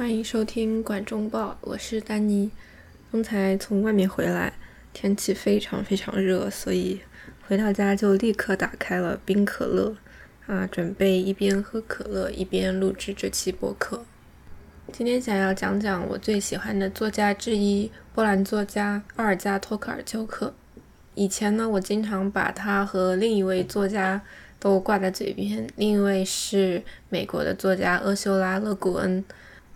欢迎收听《管中报》，我是丹妮。刚才从外面回来，天气非常非常热，所以回到家就立刻打开了冰可乐，啊，准备一边喝可乐一边录制这期播客。今天想要讲讲我最喜欢的作家之一——波兰作家奥尔加·托克尔丘克。以前呢，我经常把他和另一位作家都挂在嘴边，另一位是美国的作家厄修拉·勒古恩。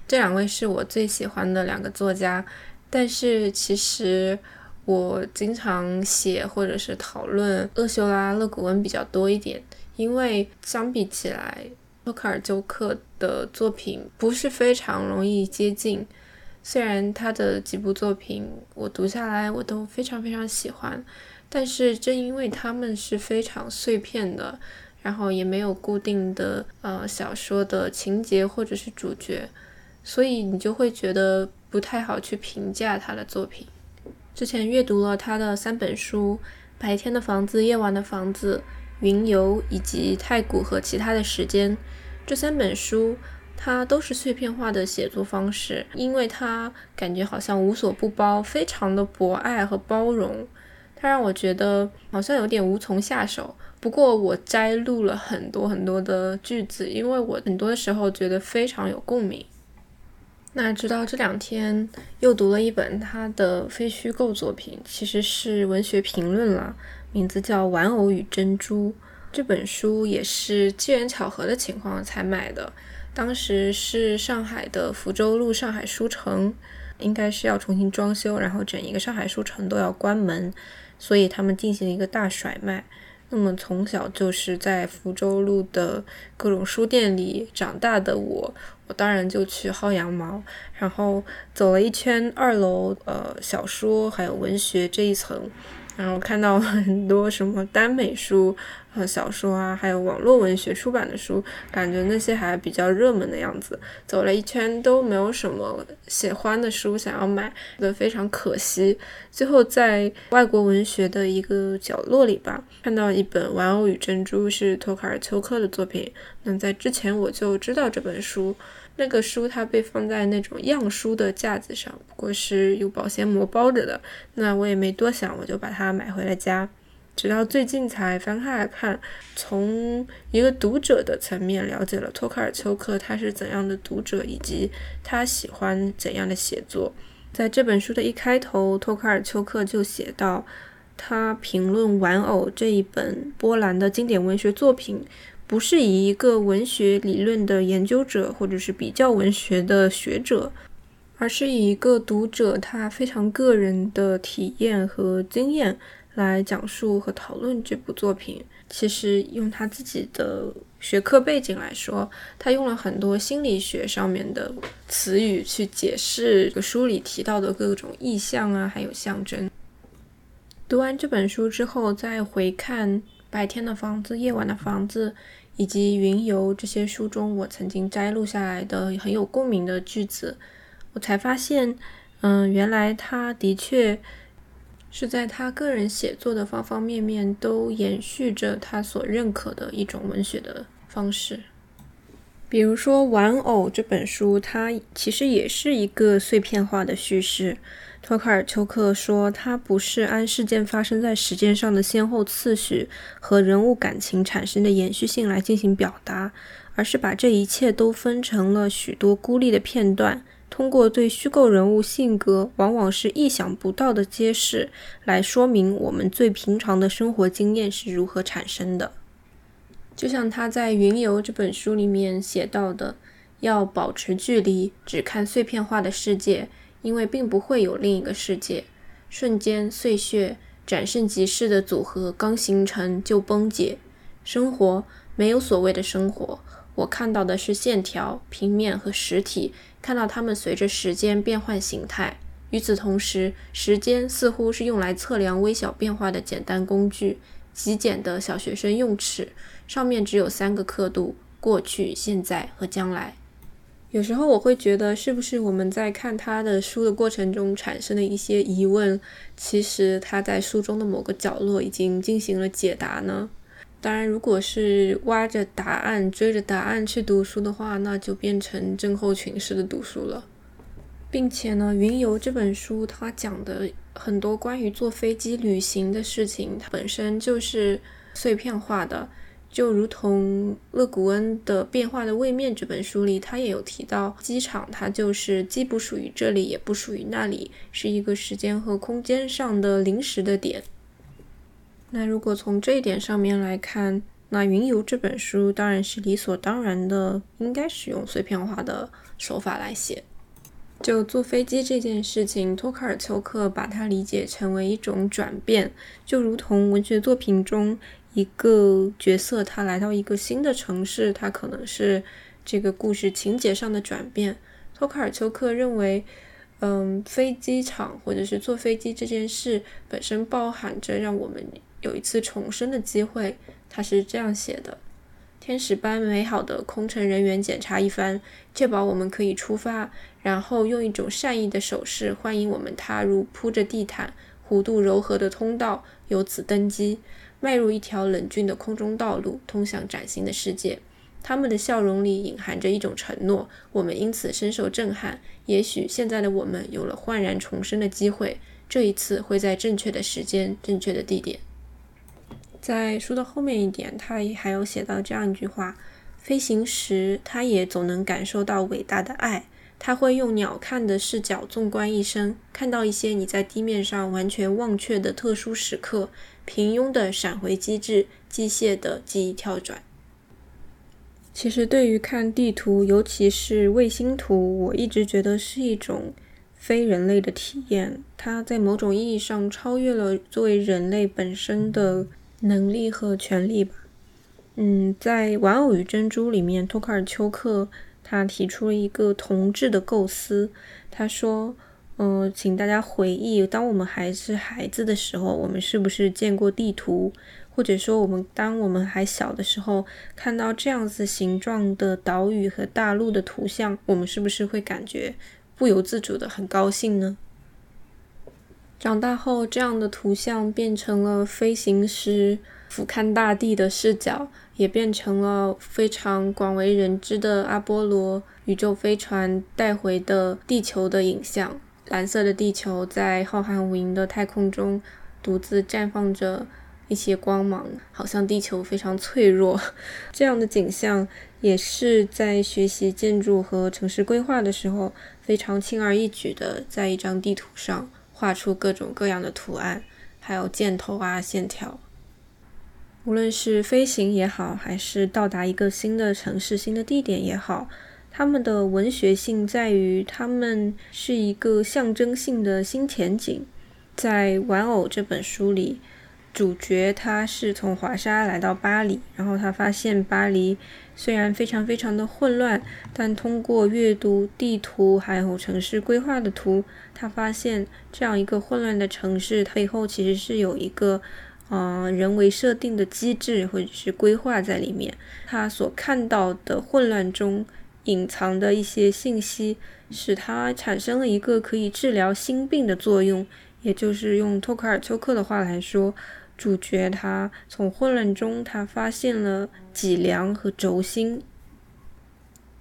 这两位是我最喜欢的两个作家，但是其实我经常写或者是讨论厄修拉·勒古恩比较多一点，因为相比起来，托克尔丘克的作品不是非常容易接近。虽然他的几部作品我读下来我都非常非常喜欢，但是正因为他们是非常碎片的，然后也没有固定的呃小说的情节或者是主角。所以你就会觉得不太好去评价他的作品。之前阅读了他的三本书：《白天的房子》《夜晚的房子》《云游》以及《太古和其他的时间》。这三本书，它都是碎片化的写作方式，因为它感觉好像无所不包，非常的博爱和包容。它让我觉得好像有点无从下手。不过我摘录了很多很多的句子，因为我很多的时候觉得非常有共鸣。那直到这两天又读了一本他的非虚构作品，其实是文学评论了，名字叫《玩偶与珍珠》。这本书也是机缘巧合的情况才买的，当时是上海的福州路上海书城，应该是要重新装修，然后整一个上海书城都要关门，所以他们进行了一个大甩卖。那么从小就是在福州路的各种书店里长大的我。我当然就去薅羊毛，然后走了一圈二楼，呃，小说还有文学这一层，然后看到了很多什么耽美书。和小说啊，还有网络文学出版的书，感觉那些还比较热门的样子。走了一圈都没有什么喜欢的书想要买，觉得非常可惜。最后在外国文学的一个角落里吧，看到一本《玩偶与珍珠》，是托卡尔丘克的作品。那在之前我就知道这本书，那个书它被放在那种样书的架子上，不过是有保鲜膜包着的。那我也没多想，我就把它买回了家。直到最近才翻开来看，从一个读者的层面了解了托卡尔丘克他是怎样的读者，以及他喜欢怎样的写作。在这本书的一开头，托卡尔丘克就写到，他评论《玩偶》这一本波兰的经典文学作品，不是以一个文学理论的研究者或者是比较文学的学者，而是以一个读者他非常个人的体验和经验。来讲述和讨论这部作品。其实用他自己的学科背景来说，他用了很多心理学上面的词语去解释这个书里提到的各种意象啊，还有象征。读完这本书之后，再回看《白天的房子》《夜晚的房子》以及《云游》这些书中我曾经摘录下来的很有共鸣的句子，我才发现，嗯，原来他的确。是在他个人写作的方方面面都延续着他所认可的一种文学的方式。比如说《玩偶》这本书，它其实也是一个碎片化的叙事。托卡尔丘克说，它不是按事件发生在时间上的先后次序和人物感情产生的延续性来进行表达，而是把这一切都分成了许多孤立的片段。通过对虚构人物性格往往是意想不到的揭示，来说明我们最平常的生活经验是如何产生的。就像他在《云游》这本书里面写到的，要保持距离，只看碎片化的世界，因为并不会有另一个世界。瞬间碎屑、转瞬即逝的组合刚形成就崩解。生活没有所谓的生活，我看到的是线条、平面和实体。看到它们随着时间变换形态。与此同时，时间似乎是用来测量微小变化的简单工具，极简的小学生用尺，上面只有三个刻度：过去、现在和将来。有时候我会觉得，是不是我们在看他的书的过程中产生的一些疑问，其实他在书中的某个角落已经进行了解答呢？当然，如果是挖着答案、追着答案去读书的话，那就变成症候群式的读书了。并且呢，《云游》这本书它讲的很多关于坐飞机旅行的事情，它本身就是碎片化的。就如同勒古恩的《变化的位面》这本书里，他也有提到，机场它就是既不属于这里，也不属于那里，是一个时间和空间上的临时的点。那如果从这一点上面来看，那《云游》这本书当然是理所当然的，应该使用碎片化的手法来写。就坐飞机这件事情，托卡尔丘克把它理解成为一种转变，就如同文学作品中。一个角色，他来到一个新的城市，他可能是这个故事情节上的转变。托卡尔丘克认为，嗯，飞机场或者是坐飞机这件事本身包含着让我们有一次重生的机会。他是这样写的：天使般美好的空乘人员检查一番，确保我们可以出发，然后用一种善意的手势欢迎我们踏入铺着地毯、弧度柔和的通道，由此登机。迈入一条冷峻的空中道路，通向崭新的世界。他们的笑容里隐含着一种承诺，我们因此深受震撼。也许现在的我们有了焕然重生的机会，这一次会在正确的时间、正确的地点。在书的后面一点，他也还有写到这样一句话：飞行时，他也总能感受到伟大的爱。他会用鸟瞰的视角纵观一生，看到一些你在地面上完全忘却的特殊时刻。平庸的闪回机制，机械的记忆跳转。其实，对于看地图，尤其是卫星图，我一直觉得是一种非人类的体验。它在某种意义上超越了作为人类本身的能力和权利吧。嗯，在《玩偶与珍珠》里面，托卡尔丘克他提出了一个同志的构思。他说。嗯，请大家回忆，当我们还是孩子的时候，我们是不是见过地图？或者说，我们当我们还小的时候，看到这样子形状的岛屿和大陆的图像，我们是不是会感觉不由自主的很高兴呢？长大后，这样的图像变成了飞行时俯瞰大地的视角，也变成了非常广为人知的阿波罗宇宙飞船带回的地球的影像。蓝色的地球在浩瀚无垠的太空中独自绽放着一些光芒，好像地球非常脆弱。这样的景象也是在学习建筑和城市规划的时候非常轻而易举的，在一张地图上画出各种各样的图案，还有箭头啊、线条。无论是飞行也好，还是到达一个新的城市、新的地点也好。他们的文学性在于，他们是一个象征性的新前景。在《玩偶》这本书里，主角他是从华沙来到巴黎，然后他发现巴黎虽然非常非常的混乱，但通过阅读地图还有城市规划的图，他发现这样一个混乱的城市它背后其实是有一个，呃，人为设定的机制或者是规划在里面。他所看到的混乱中。隐藏的一些信息，使它产生了一个可以治疗心病的作用。也就是用托卡尔丘克的话来说，主角他从混乱中，他发现了脊梁和轴心。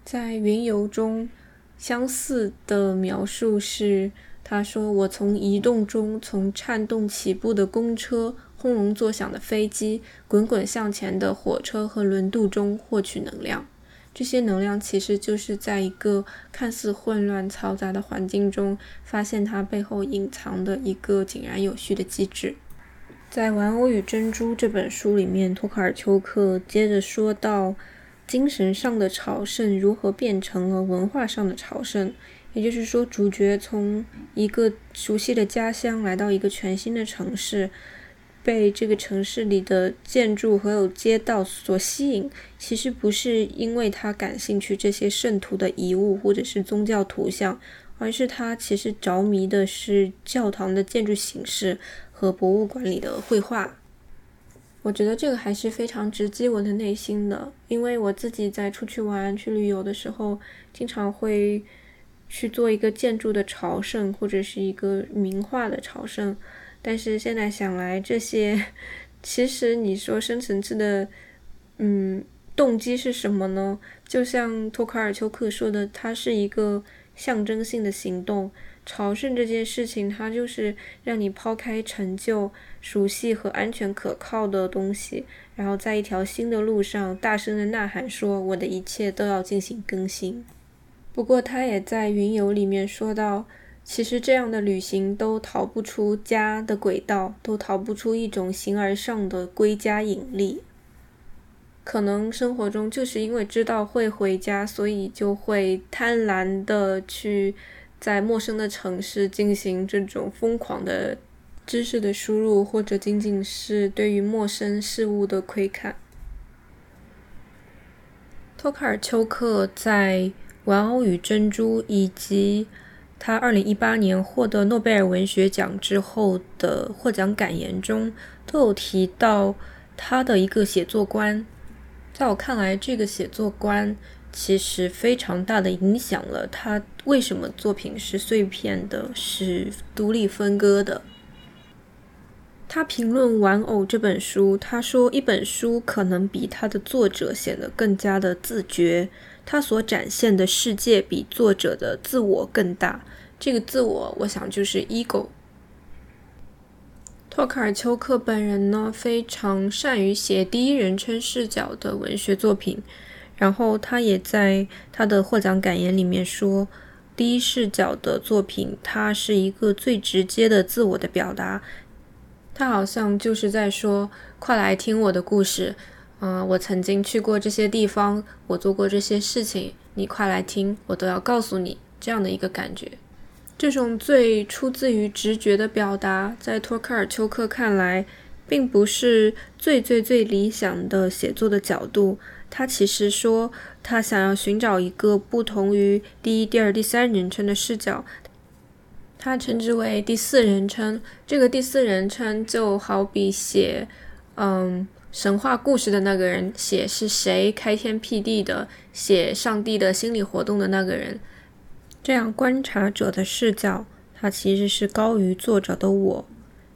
在云游中，相似的描述是，他说：“我从移动中，从颤动起步的公车、轰隆作响的飞机、滚滚向前的火车和轮渡中获取能量。”这些能量其实就是在一个看似混乱嘈杂的环境中，发现它背后隐藏的一个井然有序的机制。在《玩偶与珍珠》这本书里面，托卡尔丘克接着说到，精神上的朝圣如何变成了文化上的朝圣。也就是说，主角从一个熟悉的家乡来到一个全新的城市。被这个城市里的建筑和有街道所吸引，其实不是因为他感兴趣这些圣徒的遗物或者是宗教图像，而是他其实着迷的是教堂的建筑形式和博物馆里的绘画。我觉得这个还是非常直击我的内心的，因为我自己在出去玩、去旅游的时候，经常会去做一个建筑的朝圣，或者是一个名画的朝圣。但是现在想来，这些其实你说深层次的，嗯，动机是什么呢？就像托卡尔丘克说的，它是一个象征性的行动。朝圣这件事情，它就是让你抛开陈旧、熟悉和安全可靠的东西，然后在一条新的路上大声的呐喊说：“我的一切都要进行更新。”不过，他也在云游里面说到，其实这样的旅行都逃不出家的轨道，都逃不出一种形而上的归家引力。可能生活中就是因为知道会回家，所以就会贪婪的去。在陌生的城市进行这种疯狂的知识的输入，或者仅仅是对于陌生事物的窥看。托卡尔丘克在《玩偶与珍珠》以及他二零一八年获得诺贝尔文学奖之后的获奖感言中，都有提到他的一个写作观。在我看来，这个写作观。其实非常大的影响了他为什么作品是碎片的，是独立分割的。他评论《玩偶》这本书，他说一本书可能比它的作者显得更加的自觉，他所展现的世界比作者的自我更大。这个自我，我想就是 ego。托卡尔丘克本人呢，非常善于写第一人称视角的文学作品。然后他也在他的获奖感言里面说，第一视角的作品，它是一个最直接的自我的表达。他好像就是在说，快来听我的故事，嗯，我曾经去过这些地方，我做过这些事情，你快来听，我都要告诉你这样的一个感觉。这种最出自于直觉的表达，在托克尔丘克看来，并不是最最最理想的写作的角度。他其实说，他想要寻找一个不同于第一、第二、第三人称的视角，他称之为第四人称。这个第四人称就好比写，嗯，神话故事的那个人，写是谁开天辟地的，写上帝的心理活动的那个人。这样观察者的视角，它其实是高于作者的我。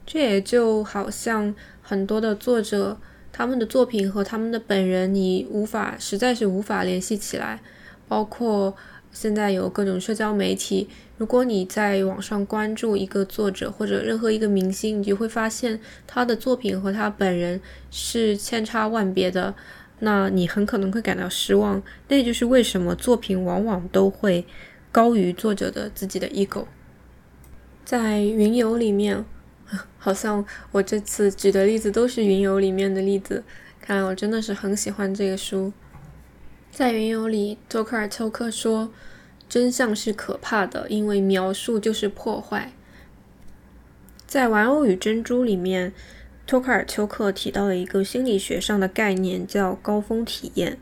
这也就好像很多的作者。他们的作品和他们的本人，你无法，实在是无法联系起来。包括现在有各种社交媒体，如果你在网上关注一个作者或者任何一个明星，你就会发现他的作品和他本人是千差万别的，那你很可能会感到失望。那就是为什么作品往往都会高于作者的自己的 ego。在云游里面。好像我这次举的例子都是《云游》里面的例子，看来我真的是很喜欢这个书。在《云游》里，托克尔丘克说：“真相是可怕的，因为描述就是破坏。”在《玩偶与珍珠》里面，托克尔丘克提到了一个心理学上的概念，叫“高峰体验”，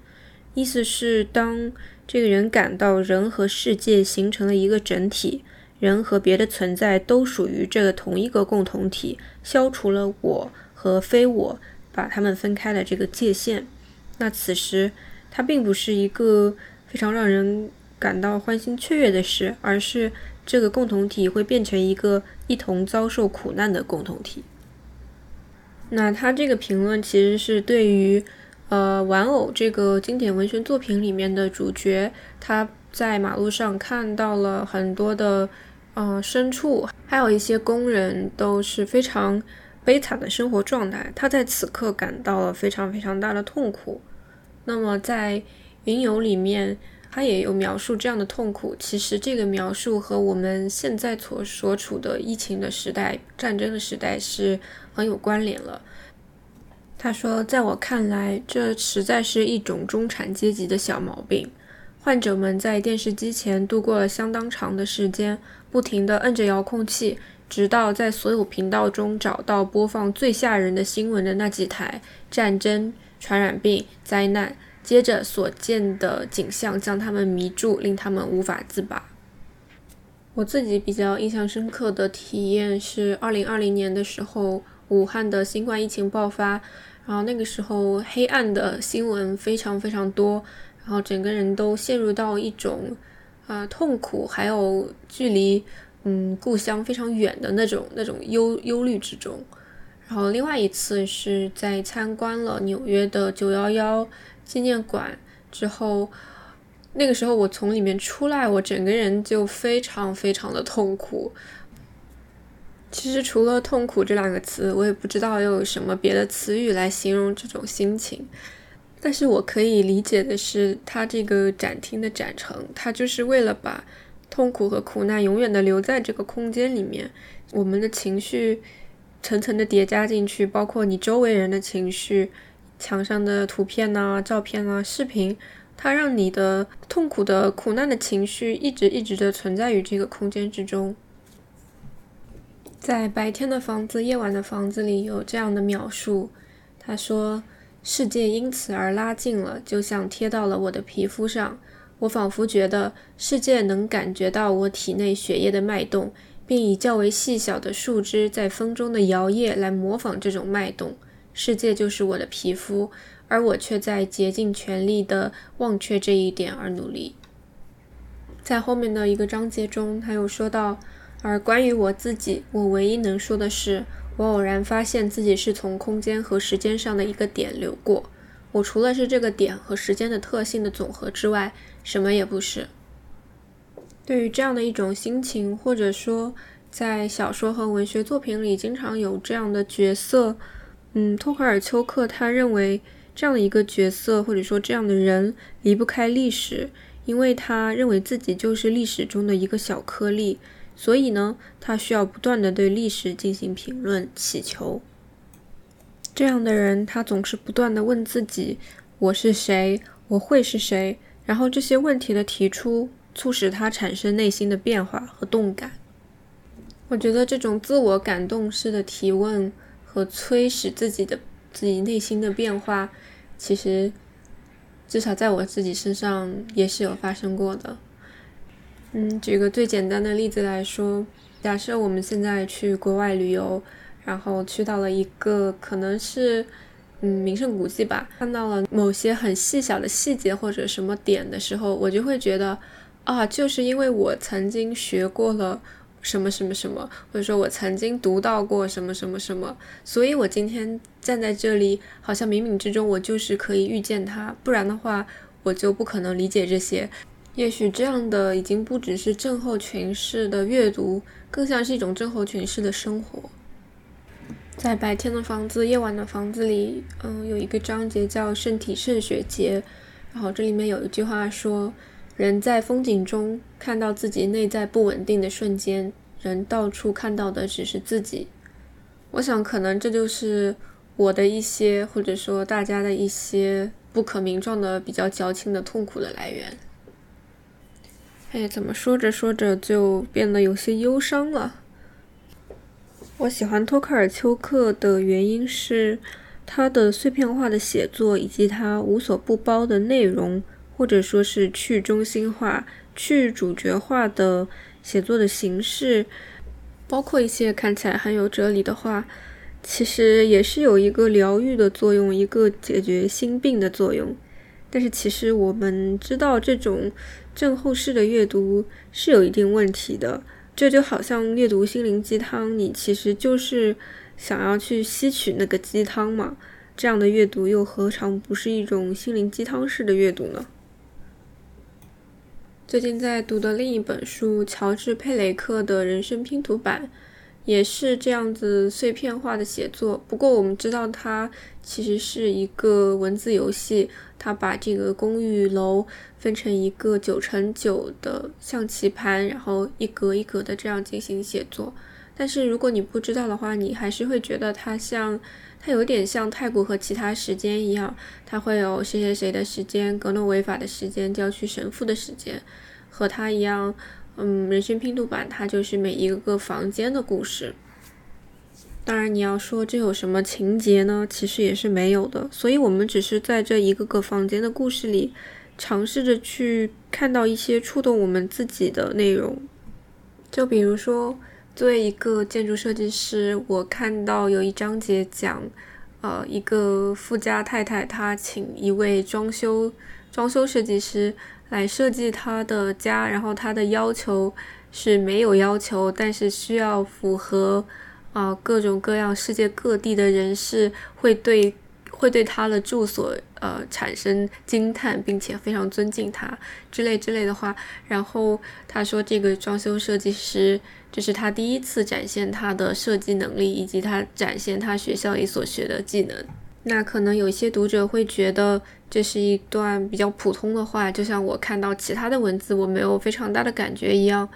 意思是当这个人感到人和世界形成了一个整体。人和别的存在都属于这个同一个共同体，消除了我和非我，把他们分开了这个界限。那此时，它并不是一个非常让人感到欢欣雀跃的事，而是这个共同体会变成一个一同遭受苦难的共同体。那他这个评论其实是对于，呃，玩偶这个经典文学作品里面的主角，他在马路上看到了很多的。呃，牲畜还有一些工人都是非常悲惨的生活状态。他在此刻感到了非常非常大的痛苦。那么在云游里面，他也有描述这样的痛苦。其实这个描述和我们现在所所处的疫情的时代、战争的时代是很有关联了。他说，在我看来，这实在是一种中产阶级的小毛病。患者们在电视机前度过了相当长的时间。不停地摁着遥控器，直到在所有频道中找到播放最吓人的新闻的那几台战争、传染病、灾难。接着所见的景象将他们迷住，令他们无法自拔。我自己比较印象深刻的体验是2020年的时候，武汉的新冠疫情爆发，然后那个时候黑暗的新闻非常非常多，然后整个人都陷入到一种。啊，痛苦，还有距离，嗯，故乡非常远的那种那种忧忧虑之中。然后另外一次是在参观了纽约的九幺幺纪念馆之后，那个时候我从里面出来，我整个人就非常非常的痛苦。其实除了痛苦这两个词，我也不知道又有什么别的词语来形容这种心情。但是我可以理解的是，它这个展厅的展成，它就是为了把痛苦和苦难永远的留在这个空间里面，我们的情绪层层的叠加进去，包括你周围人的情绪，墙上的图片呐、照片啊、视频，它让你的痛苦的苦难的情绪一直一直的存在于这个空间之中。在白天的房子、夜晚的房子里有这样的描述，他说。世界因此而拉近了，就像贴到了我的皮肤上。我仿佛觉得世界能感觉到我体内血液的脉动，并以较为细小的树枝在风中的摇曳来模仿这种脉动。世界就是我的皮肤，而我却在竭尽全力地忘却这一点而努力。在后面的一个章节中，他又说到：“而关于我自己，我唯一能说的是。”我偶然发现自己是从空间和时间上的一个点流过，我除了是这个点和时间的特性的总和之外，什么也不是。对于这样的一种心情，或者说在小说和文学作品里经常有这样的角色，嗯，托卡尔丘克他认为这样的一个角色或者说这样的人离不开历史，因为他认为自己就是历史中的一个小颗粒。所以呢，他需要不断的对历史进行评论、祈求。这样的人，他总是不断的问自己：我是谁？我会是谁？然后这些问题的提出，促使他产生内心的变化和动感。我觉得这种自我感动式的提问和催使自己的自己内心的变化，其实至少在我自己身上也是有发生过的。嗯，举个最简单的例子来说，假设我们现在去国外旅游，然后去到了一个可能是嗯名胜古迹吧，看到了某些很细小的细节或者什么点的时候，我就会觉得啊，就是因为我曾经学过了什么什么什么，或者说我曾经读到过什么什么什么，所以我今天站在这里，好像冥冥之中我就是可以遇见他，不然的话我就不可能理解这些。也许这样的已经不只是症候群式的阅读，更像是一种症候群式的生活。在白天的房子、夜晚的房子里，嗯，有一个章节叫“圣体肾血节”，然后这里面有一句话说：“人在风景中看到自己内在不稳定的瞬间，人到处看到的只是自己。”我想，可能这就是我的一些，或者说大家的一些不可名状的、比较矫情的痛苦的来源。哎，怎么说着说着就变得有些忧伤了？我喜欢托克尔丘克的原因是他的碎片化的写作，以及他无所不包的内容，或者说是去中心化、去主角化的写作的形式，包括一些看起来很有哲理的话，其实也是有一个疗愈的作用，一个解决心病的作用。但是其实我们知道这种。症候式的阅读是有一定问题的，这就好像阅读心灵鸡汤，你其实就是想要去吸取那个鸡汤嘛。这样的阅读又何尝不是一种心灵鸡汤式的阅读呢？最近在读的另一本书，乔治·佩雷克的人生拼图版。也是这样子碎片化的写作，不过我们知道它其实是一个文字游戏，他把这个公寓楼分成一个九乘九的象棋盘，然后一格一格的这样进行写作。但是如果你不知道的话，你还是会觉得它像，它有点像太古和其他时间一样，它会有谁谁谁的时间、格诺维法的时间、郊区神父的时间，和它一样。嗯，人生拼图版它就是每一个个房间的故事。当然，你要说这有什么情节呢？其实也是没有的。所以，我们只是在这一个个房间的故事里，尝试着去看到一些触动我们自己的内容。就比如说，作为一个建筑设计师，我看到有一章节讲，呃，一个富家太太她请一位装修装修设计师。来设计她的家，然后她的要求是没有要求，但是需要符合啊，各种各样世界各地的人士会对会对他的住所呃产生惊叹，并且非常尊敬他之类之类的话。然后他说，这个装修设计师这是他第一次展现他的设计能力，以及他展现他学校里所学的技能。那可能有些读者会觉得这是一段比较普通的话，就像我看到其他的文字，我没有非常大的感觉一样。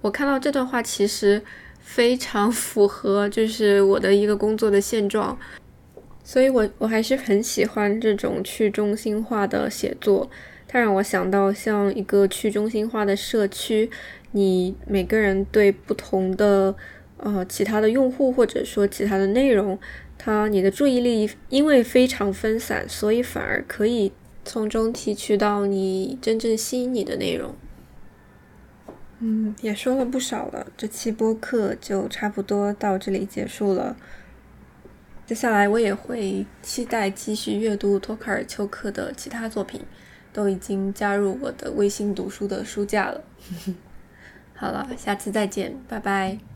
我看到这段话其实非常符合，就是我的一个工作的现状，所以我我还是很喜欢这种去中心化的写作。它让我想到像一个去中心化的社区，你每个人对不同的呃其他的用户或者说其他的内容。它你的注意力因为非常分散，所以反而可以从中提取到你真正吸引你的内容。嗯，也说了不少了，这期播客就差不多到这里结束了。接下来我也会期待继续阅读托卡尔丘克的其他作品，都已经加入我的微信读书的书架了。好了，下次再见，拜拜。